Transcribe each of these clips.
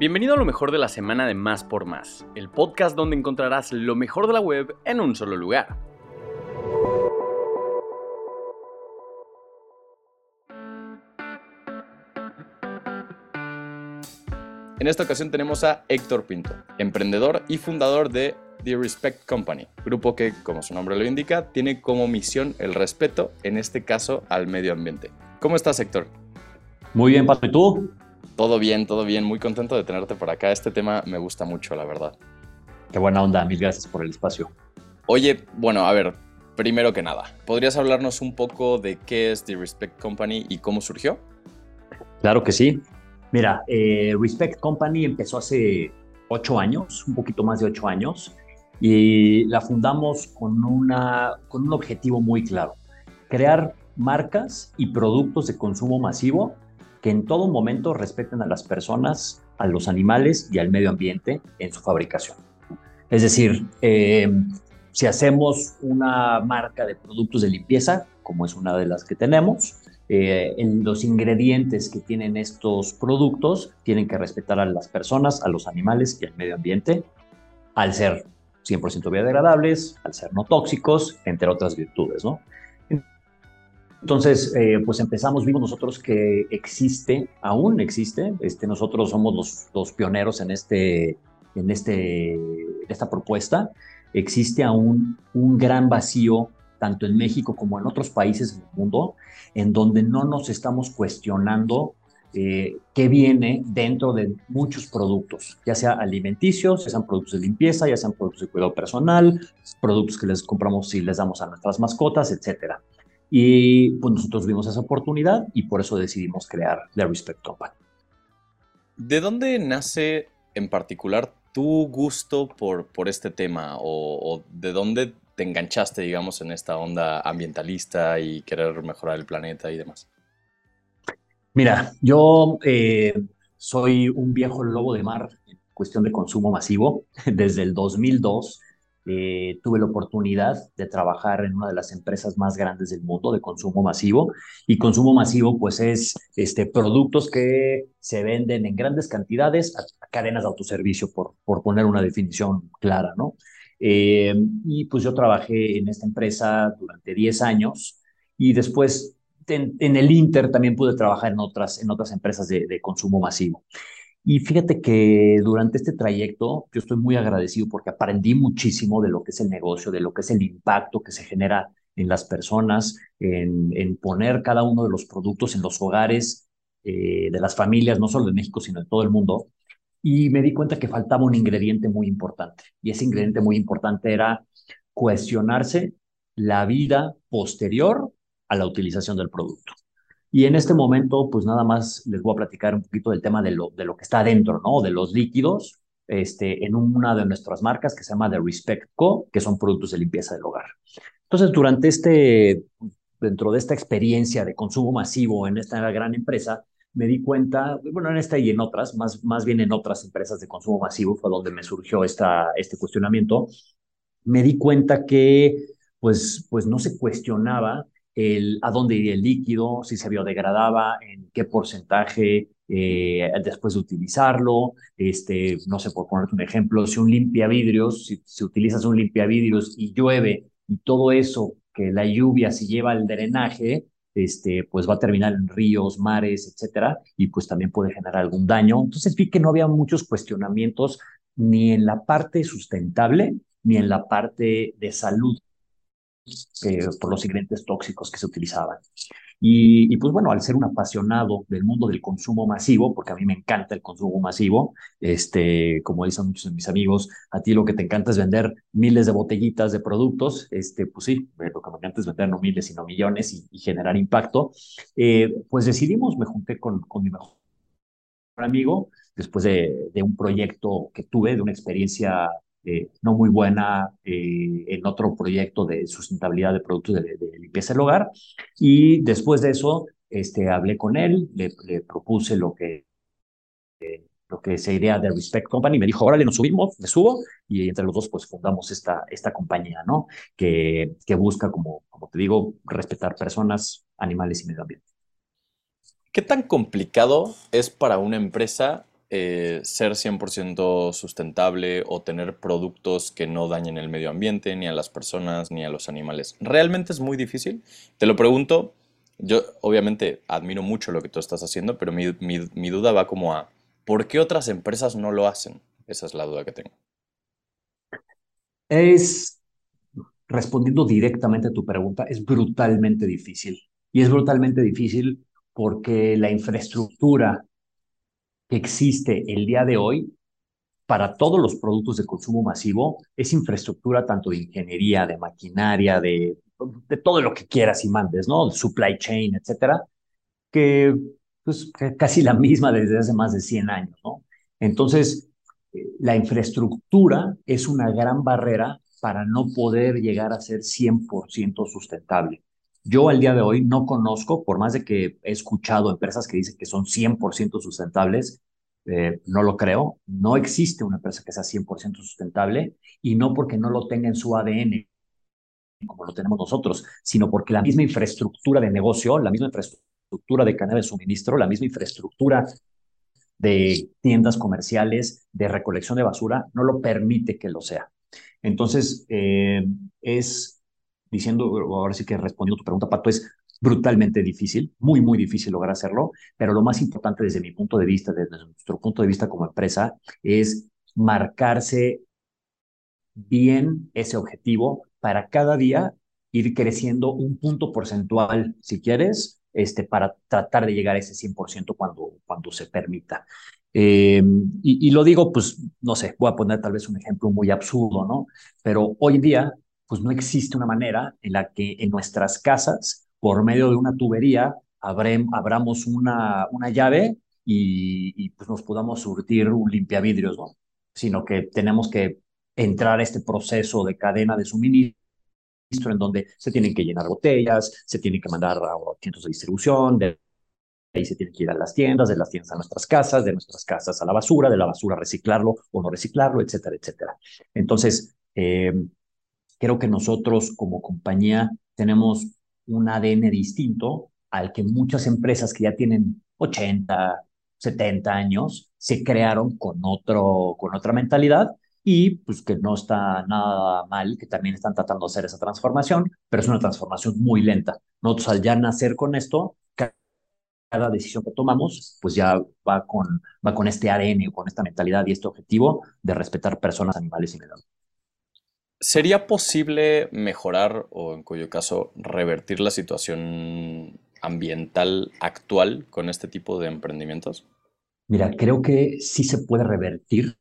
Bienvenido a lo mejor de la semana de Más por Más, el podcast donde encontrarás lo mejor de la web en un solo lugar. En esta ocasión tenemos a Héctor Pinto, emprendedor y fundador de The Respect Company, grupo que, como su nombre lo indica, tiene como misión el respeto, en este caso al medio ambiente. ¿Cómo estás, Héctor? Muy bien, Pato, ¿y tú? Todo bien, todo bien. Muy contento de tenerte por acá. Este tema me gusta mucho, la verdad. Qué buena onda. Mil gracias por el espacio. Oye, bueno, a ver, primero que nada, ¿podrías hablarnos un poco de qué es The Respect Company y cómo surgió? Claro que sí. Mira, eh, Respect Company empezó hace ocho años, un poquito más de ocho años, y la fundamos con, una, con un objetivo muy claro, crear marcas y productos de consumo masivo que en todo momento respeten a las personas, a los animales y al medio ambiente en su fabricación. Es decir, eh, si hacemos una marca de productos de limpieza, como es una de las que tenemos, eh, en los ingredientes que tienen estos productos tienen que respetar a las personas, a los animales y al medio ambiente, al ser 100% biodegradables, al ser no tóxicos, entre otras virtudes, ¿no? Entonces, eh, pues empezamos, vimos nosotros que existe, aún existe, este, nosotros somos los, pioneros en, este, en este, esta propuesta, existe aún un gran vacío, tanto en México como en otros países del mundo, en donde no nos estamos cuestionando eh, qué viene dentro de muchos productos, ya sea alimenticios, ya sean productos de limpieza, ya sean productos de cuidado personal, productos que les compramos y les damos a nuestras mascotas, etcétera. Y pues nosotros vimos esa oportunidad y por eso decidimos crear The Respect Company. ¿De dónde nace en particular tu gusto por, por este tema o, de dónde te enganchaste, digamos, en esta onda ambientalista y querer mejorar el planeta y demás? Mira, yo eh, soy un viejo lobo de mar en cuestión de consumo masivo. Desde el 2002 eh, tuve la oportunidad de trabajar en una de las empresas más grandes del mundo de consumo masivo. Y consumo masivo, pues, es este, productos que se venden en grandes cantidades a, cadenas de autoservicio, por, por poner una definición clara, ¿no? Eh, y pues yo trabajé en esta empresa durante 10 años y después en, el Inter también pude trabajar en otras, en otras empresas de, de consumo masivo. Y fíjate que durante este trayecto yo estoy muy agradecido porque aprendí muchísimo de lo que es el negocio, de lo que es el impacto que se genera en las personas, en, poner cada uno de los productos en los hogares eh, de las familias, no solo de México, sino de todo el mundo. Y me di cuenta que faltaba un ingrediente muy importante. Y ese ingrediente muy importante era cuestionarse la vida posterior a la utilización del producto. Y en este momento, pues nada más les voy a platicar un poquito del tema de lo, de lo que está adentro, ¿no? De los líquidos, este, en una de nuestras marcas que se llama The Respect Co., que son productos de limpieza del hogar. Entonces, durante este, dentro de esta experiencia de consumo masivo en esta gran empresa, me di cuenta, bueno, en esta y en otras, más, más bien en otras empresas de consumo masivo fue donde me surgió esta, este cuestionamiento, me di cuenta que pues, pues no se cuestionaba el, a dónde iría el líquido, si se biodegradaba, en qué porcentaje eh, después de utilizarlo. Este, no sé, por ponerte un ejemplo, si un limpiavidrios, si, si utilizas un limpiavidrios y llueve y todo eso que la lluvia se lleva al drenaje, este, pues va a terminar en ríos, mares, etcétera, y pues también puede generar algún daño. Entonces vi que no había muchos cuestionamientos ni en la parte sustentable ni en la parte de salud eh, por los ingredientes tóxicos que se utilizaban. Y, pues bueno, al ser un apasionado del mundo del consumo masivo, porque a mí me encanta el consumo masivo, este, como dicen muchos de mis amigos, a ti lo que te encanta es vender miles de botellitas de productos, este, pues sí, eh, lo que me encanta es vender no miles, sino millones y, generar impacto, eh, pues decidimos, me junté con, con mi mejor amigo, después de, de un proyecto que tuve, de una experiencia eh, no muy buena eh, en otro proyecto de sustentabilidad de productos de, limpieza del hogar. Y después de eso, este, hablé con él, le, propuse lo que, eh, lo que sería de Respect Company. Me dijo, órale, nos subimos, me subo. Y entre los dos, pues fundamos esta, esta compañía, ¿no? Que, que busca, como, como te digo, respetar personas, animales y medio ambiente. ¿Qué tan complicado es para una empresa eh, ser 100% sustentable o tener productos que no dañen el medio ambiente, ni a las personas, ni a los animales? ¿Realmente es muy difícil? Te lo pregunto, yo obviamente admiro mucho lo que tú estás haciendo, pero mi, mi duda va como a, ¿por qué otras empresas no lo hacen? Esa es la duda que tengo. Es, respondiendo directamente a tu pregunta, es brutalmente difícil. Y es brutalmente difícil porque la infraestructura que existe el día de hoy para todos los productos de consumo masivo es infraestructura tanto de ingeniería, de maquinaria, de, de todo lo que quieras y mandes, ¿no? Supply chain, etcétera, que pues casi la misma desde hace más de 100 años, ¿no? Entonces, eh, la infraestructura es una gran barrera para no poder llegar a ser 100% sustentable. Yo al día de hoy no conozco, por más de que he escuchado empresas que dicen que son 100% sustentables, eh, no lo creo. No existe una empresa que sea 100% sustentable y no porque no lo tenga en su ADN, como lo tenemos nosotros, sino porque la misma infraestructura de negocio, la misma infraestructura de cadena de suministro, la misma infraestructura de tiendas comerciales, de recolección de basura, no lo permite que lo sea. Entonces, eh, es, diciendo, ahora sí que respondiendo tu pregunta, Pato, es brutalmente difícil, muy, muy difícil lograr hacerlo, pero lo más importante desde mi punto de vista, desde nuestro punto de vista como empresa, es marcarse bien ese objetivo para cada día ir creciendo un punto porcentual, si quieres, este, para tratar de llegar a ese 100% cuando, cuando se permita. Eh, y, lo digo, pues, no sé, voy a poner tal vez un ejemplo muy absurdo, ¿no? Pero hoy en día, pues no existe una manera en la que en nuestras casas, por medio de una tubería, abramos una, una llave y, pues nos podamos surtir un limpiavidrios, ¿no? Sino que tenemos que entrar a este proceso de cadena de suministro en donde se tienen que llenar botellas, se tienen que mandar a cientos de distribución, de ahí se tiene que ir a las tiendas, de las tiendas a nuestras casas, de nuestras casas a la basura, de la basura reciclarlo o no reciclarlo, etcétera, etcétera. Entonces, eh, creo que nosotros como compañía tenemos un ADN distinto al que muchas empresas que ya tienen 80, 70 años se crearon con, otro, con otra mentalidad y pues que no está nada mal, que también están tratando de hacer esa transformación, pero es una transformación muy lenta. Nosotros al ya nacer con esto, cada decisión que tomamos, pues ya va con, va con este ADN con esta mentalidad y este objetivo de respetar personas, animales y medio. ¿Sería posible mejorar o en cuyo caso revertir la situación ambiental actual con este tipo de emprendimientos? Mira, creo que sí se puede revertir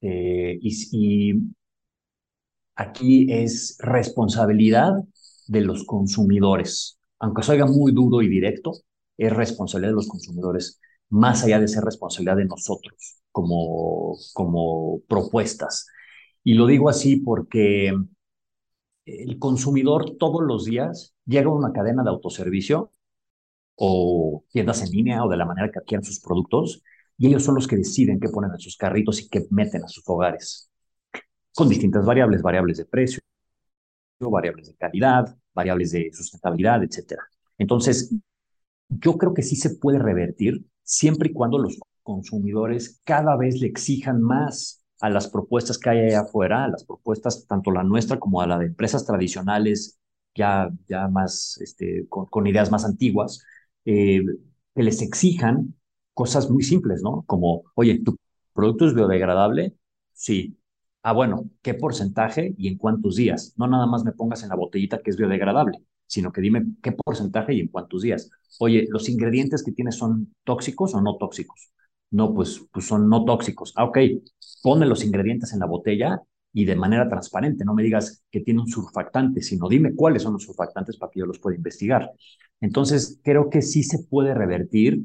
eh, y, y aquí es responsabilidad de los consumidores. Aunque se oiga muy duro y directo, es responsabilidad de los consumidores, más allá de ser responsabilidad de nosotros como, como propuestas. Y lo digo así porque el consumidor todos los días llega a una cadena de autoservicio o tiendas en línea o de la manera que adquieren sus productos y ellos son los que deciden qué ponen en sus carritos y qué meten a sus hogares. Con distintas variables, variables de precio, variables de calidad, variables de sustentabilidad, etc. Entonces, yo creo que sí se puede revertir siempre y cuando los consumidores cada vez le exijan más a las propuestas que hay allá afuera, a las propuestas tanto la nuestra como a la de empresas tradicionales ya, ya más, este, con, ideas más antiguas, eh, que les exijan cosas muy simples, ¿no? Como, oye, ¿tu producto es biodegradable? Sí. Ah, bueno, ¿qué porcentaje y en cuántos días? No nada más me pongas en la botellita que es biodegradable sino que dime qué porcentaje y en cuántos días. Oye, ¿los ingredientes que tienes son tóxicos o no tóxicos? No, pues, pues son no tóxicos. Ah, ok, pone los ingredientes en la botella y de manera transparente. No me digas que tiene un surfactante, sino dime cuáles son los surfactantes para que yo los pueda investigar. Entonces, creo que sí se puede revertir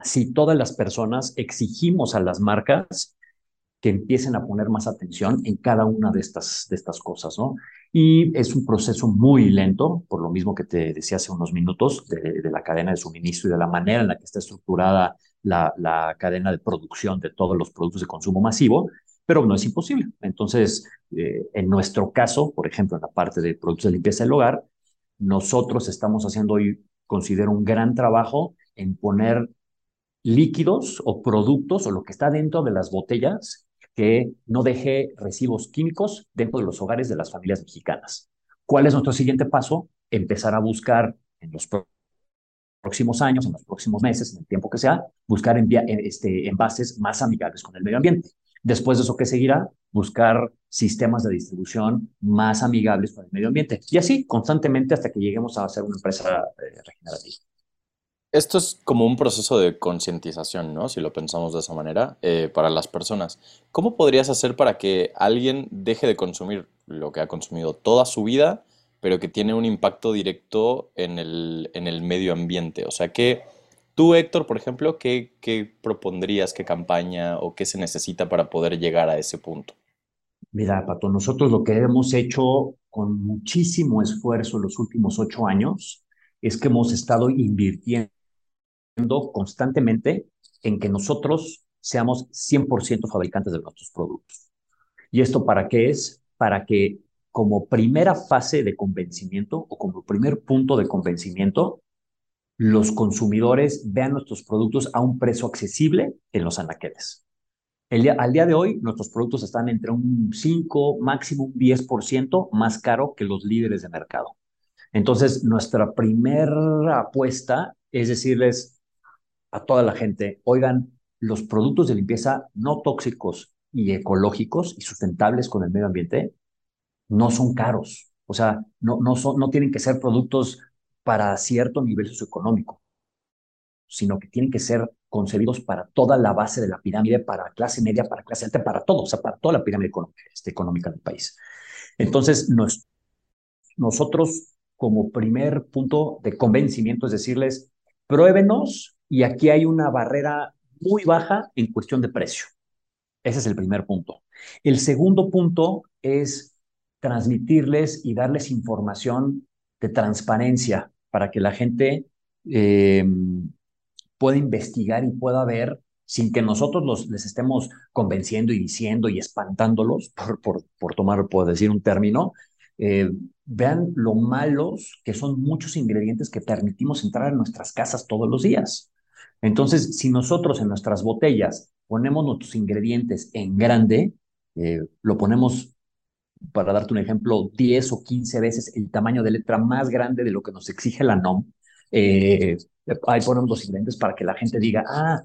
si todas las personas exigimos a las marcas que empiecen a poner más atención en cada una de estas, de estas cosas, ¿no? Y es un proceso muy lento, por lo mismo que te decía hace unos minutos, de, la cadena de suministro y de la manera en la que está estructurada la, cadena de producción de todos los productos de consumo masivo, pero no es imposible. Entonces, eh, en nuestro caso, por ejemplo, en la parte de productos de limpieza del hogar, nosotros estamos haciendo hoy, considero, un gran trabajo en poner líquidos o productos o lo que está dentro de las botellas que no deje residuos químicos dentro de los hogares de las familias mexicanas. ¿Cuál es nuestro siguiente paso? Empezar a buscar en los próximos años, en los próximos meses, en el tiempo que sea, buscar este, envases más amigables con el medio ambiente. Después de eso, ¿qué seguirá? Buscar sistemas de distribución más amigables con el medio ambiente. Y así, constantemente, hasta que lleguemos a ser una empresa eh, regenerativa. Esto es como un proceso de concientización, ¿no? Si lo pensamos de esa manera, eh, para las personas. ¿Cómo podrías hacer para que alguien deje de consumir lo que ha consumido toda su vida, pero que tiene un impacto directo en el, en el medio ambiente? O sea, que Tú, Héctor, por ejemplo, ¿qué, ¿qué, propondrías, qué campaña o qué se necesita para poder llegar a ese punto? Mira, Pato, nosotros lo que hemos hecho con muchísimo esfuerzo los últimos ocho años es que hemos estado invirtiendo constantemente en que nosotros seamos 100% fabricantes de nuestros productos. ¿Y esto para qué es? Para que como primera fase de convencimiento o como primer punto de convencimiento, los consumidores vean nuestros productos a un precio accesible en los anaqueles. al día de hoy, nuestros productos están entre un 5, máximo un 10% más caro que los líderes de mercado. Entonces, nuestra primera apuesta es decirles a toda la gente, oigan, los productos de limpieza no tóxicos y ecológicos y sustentables con el medio ambiente no son caros. O sea, no, no, son, no tienen que ser productos para cierto nivel socioeconómico, sino que tienen que ser concebidos para toda la base de la pirámide, para clase media, para clase alta, para todo, o sea, para toda la pirámide este, económica del país. Entonces, nosotros como primer punto de convencimiento es decirles, pruébenos y aquí hay una barrera muy baja en cuestión de precio. Ese es el primer punto. El segundo punto es transmitirles y darles información de transparencia para que la gente eh, pueda investigar y pueda ver sin que nosotros los, les estemos convenciendo y diciendo y espantándolos, por, por, por tomar, por decir un término, eh, vean lo malos que son muchos ingredientes que permitimos entrar en nuestras casas todos los días. Entonces, si nosotros en nuestras botellas ponemos nuestros ingredientes en grande, eh, lo ponemos para darte un ejemplo, 10 o 15 veces el tamaño de letra más grande de lo que nos exige la NOM. Eh, ahí ponemos los ingredientes para que la gente diga, ah,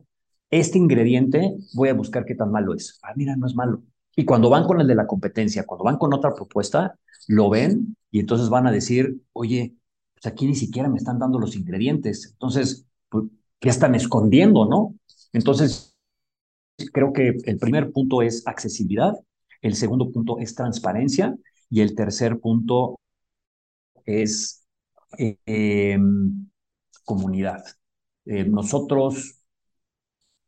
este ingrediente voy a buscar qué tan malo es. Ah, mira, no es malo. Y cuando van con el de la competencia, cuando van con otra propuesta, lo ven y entonces van a decir, oye, pues aquí ni siquiera me están dando los ingredientes. Entonces, pues, ¿qué están escondiendo, no? Entonces, creo que el primer punto es accesibilidad el segundo punto es transparencia y el tercer punto es em, comunidad. Eh, nosotros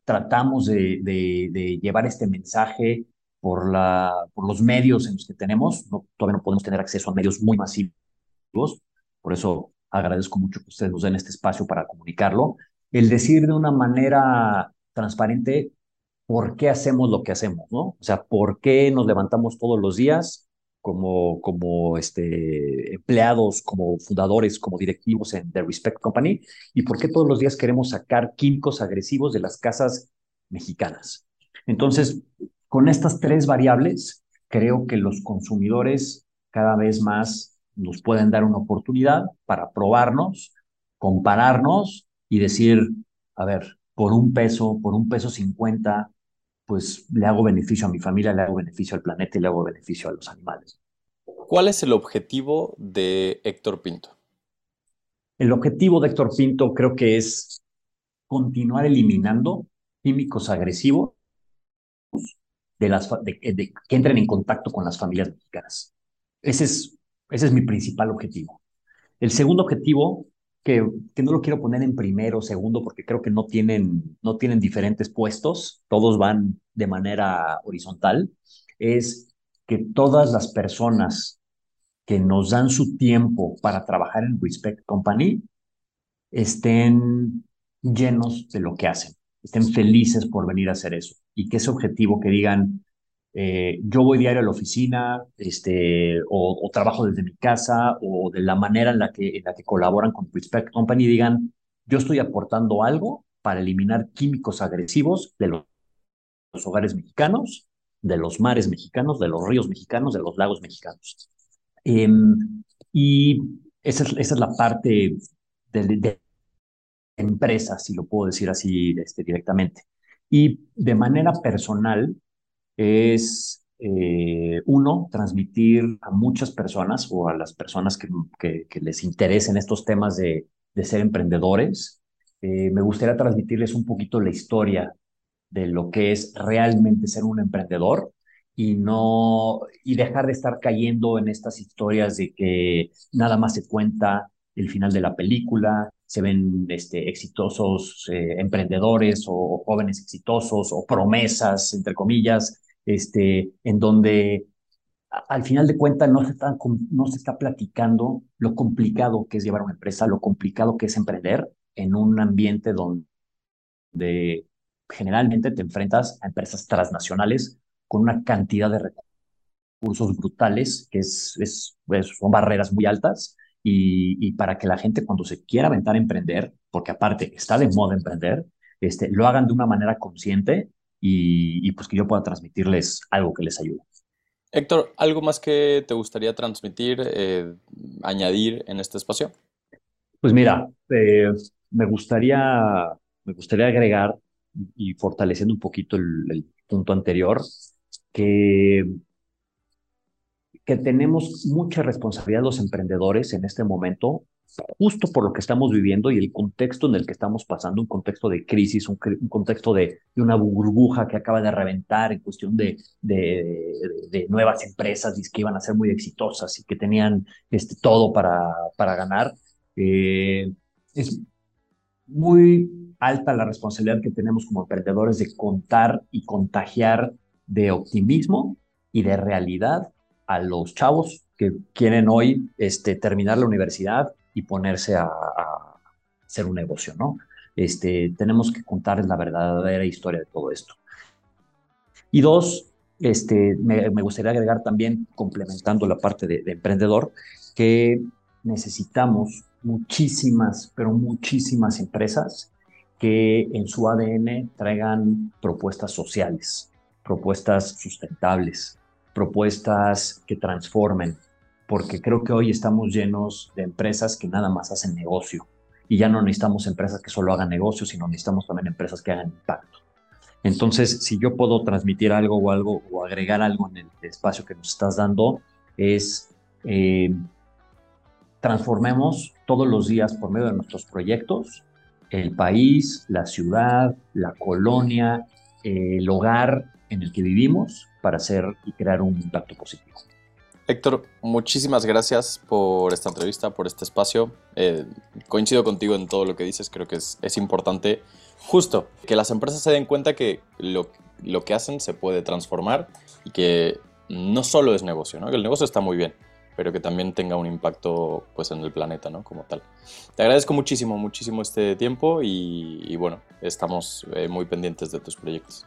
tratamos de, llevar este mensaje por, la, por los medios en los que tenemos. todavía no podemos tener acceso a medios muy masivos, por eso agradezco mucho que ustedes nos den este espacio para comunicarlo. El decir de una manera transparente por qué hacemos lo que hacemos, ¿no? O sea, por qué nos levantamos todos los días como, como este, empleados, como fundadores, como directivos en The Respect Company, y por qué todos los días queremos sacar químicos agresivos de las casas mexicanas. Entonces, con estas tres variables, creo que los consumidores cada vez más nos pueden dar una oportunidad para probarnos, compararnos y decir, a ver, por un peso, por un peso cincuenta, pues le hago beneficio a mi familia, le hago beneficio al planeta y le hago beneficio a los animales. ¿Cuál es el objetivo de Héctor Pinto? El objetivo de Héctor Pinto creo que es continuar eliminando químicos agresivos de las, que entren en contacto con las familias mexicanas. Ese es, ese es mi principal objetivo. El segundo objetivo que, que, no lo quiero poner en primero o segundo porque creo que no tienen, no tienen diferentes puestos, todos van de manera horizontal, es que todas las personas que nos dan su tiempo para trabajar en Respect Company estén llenos de lo que hacen, estén felices por venir a hacer eso y que ese objetivo que digan, eh, yo voy diario a la oficina, este, o, trabajo desde mi casa, o de la manera en la que, en la que colaboran con Respect Company, digan, yo estoy aportando algo para eliminar químicos agresivos de los, hogares mexicanos, de los mares mexicanos, de los ríos mexicanos, de los lagos mexicanos. Em, y esa es, esa es, la parte de, de, empresa, si lo puedo decir así este, directamente. Y de manera personal es, eh, uno, transmitir a muchas personas o a las personas que, que, les interesen estos temas de, de ser emprendedores, eh, me gustaría transmitirles un poquito la historia de lo que es realmente ser un emprendedor y no y dejar de estar cayendo en estas historias de que nada más se cuenta el final de la película, se ven este, exitosos eh, emprendedores o, jóvenes exitosos o promesas, entre comillas, este, en donde al final de cuentas no se, está, no se está platicando lo complicado que es llevar una empresa, lo complicado que es emprender en un ambiente donde generalmente te enfrentas a empresas transnacionales con una cantidad de recursos brutales, que es, es, son barreras muy altas, y, para que la gente cuando se quiera aventar a emprender, porque aparte está de moda emprender, este, lo hagan de una manera consciente y, pues que yo pueda transmitirles algo que les ayude. Héctor, ¿algo más que te gustaría transmitir, eh, añadir en este espacio? Pues mira, eh, me, gustaría, me gustaría agregar y fortaleciendo un poquito el punto anterior, que que tenemos mucha responsabilidad los emprendedores en este momento, justo por lo que estamos viviendo y el contexto en el que estamos pasando, un contexto de crisis, un, contexto de, una burbuja que acaba de reventar en cuestión de, de, nuevas empresas que iban a ser muy exitosas y que tenían este, todo para, para ganar. Eh, es muy alta la responsabilidad que tenemos como emprendedores de contar y contagiar de optimismo y de realidad a los chavos que quieren hoy este, terminar la universidad y ponerse a, hacer un negocio, ¿no? Este, tenemos que contarles la verdadera historia de todo esto. Y dos, este, me, gustaría agregar también, complementando la parte de, de, emprendedor, que necesitamos muchísimas, pero muchísimas empresas que en su ADN traigan propuestas sociales, propuestas sustentables, propuestas que transformen, porque creo que hoy estamos llenos de empresas que nada más hacen negocio y ya no necesitamos empresas que solo hagan negocio, sino necesitamos también empresas que hagan impacto. Entonces, si yo puedo transmitir algo o algo o agregar algo en el espacio que nos estás dando, es eh, transformemos todos los días por medio de nuestros proyectos el país, la ciudad, la colonia, el hogar en el que vivimos para hacer y crear un impacto positivo. Héctor, muchísimas gracias por esta entrevista, por este espacio. Eh, coincido contigo en todo lo que dices, creo que es, es, importante justo que las empresas se den cuenta que lo, lo, que hacen se puede transformar y que no solo es negocio, ¿no? que el negocio está muy bien, pero que también tenga un impacto pues, en el planeta ¿no? como tal. Te agradezco muchísimo, muchísimo este tiempo y, y bueno, estamos eh, muy pendientes de tus proyectos.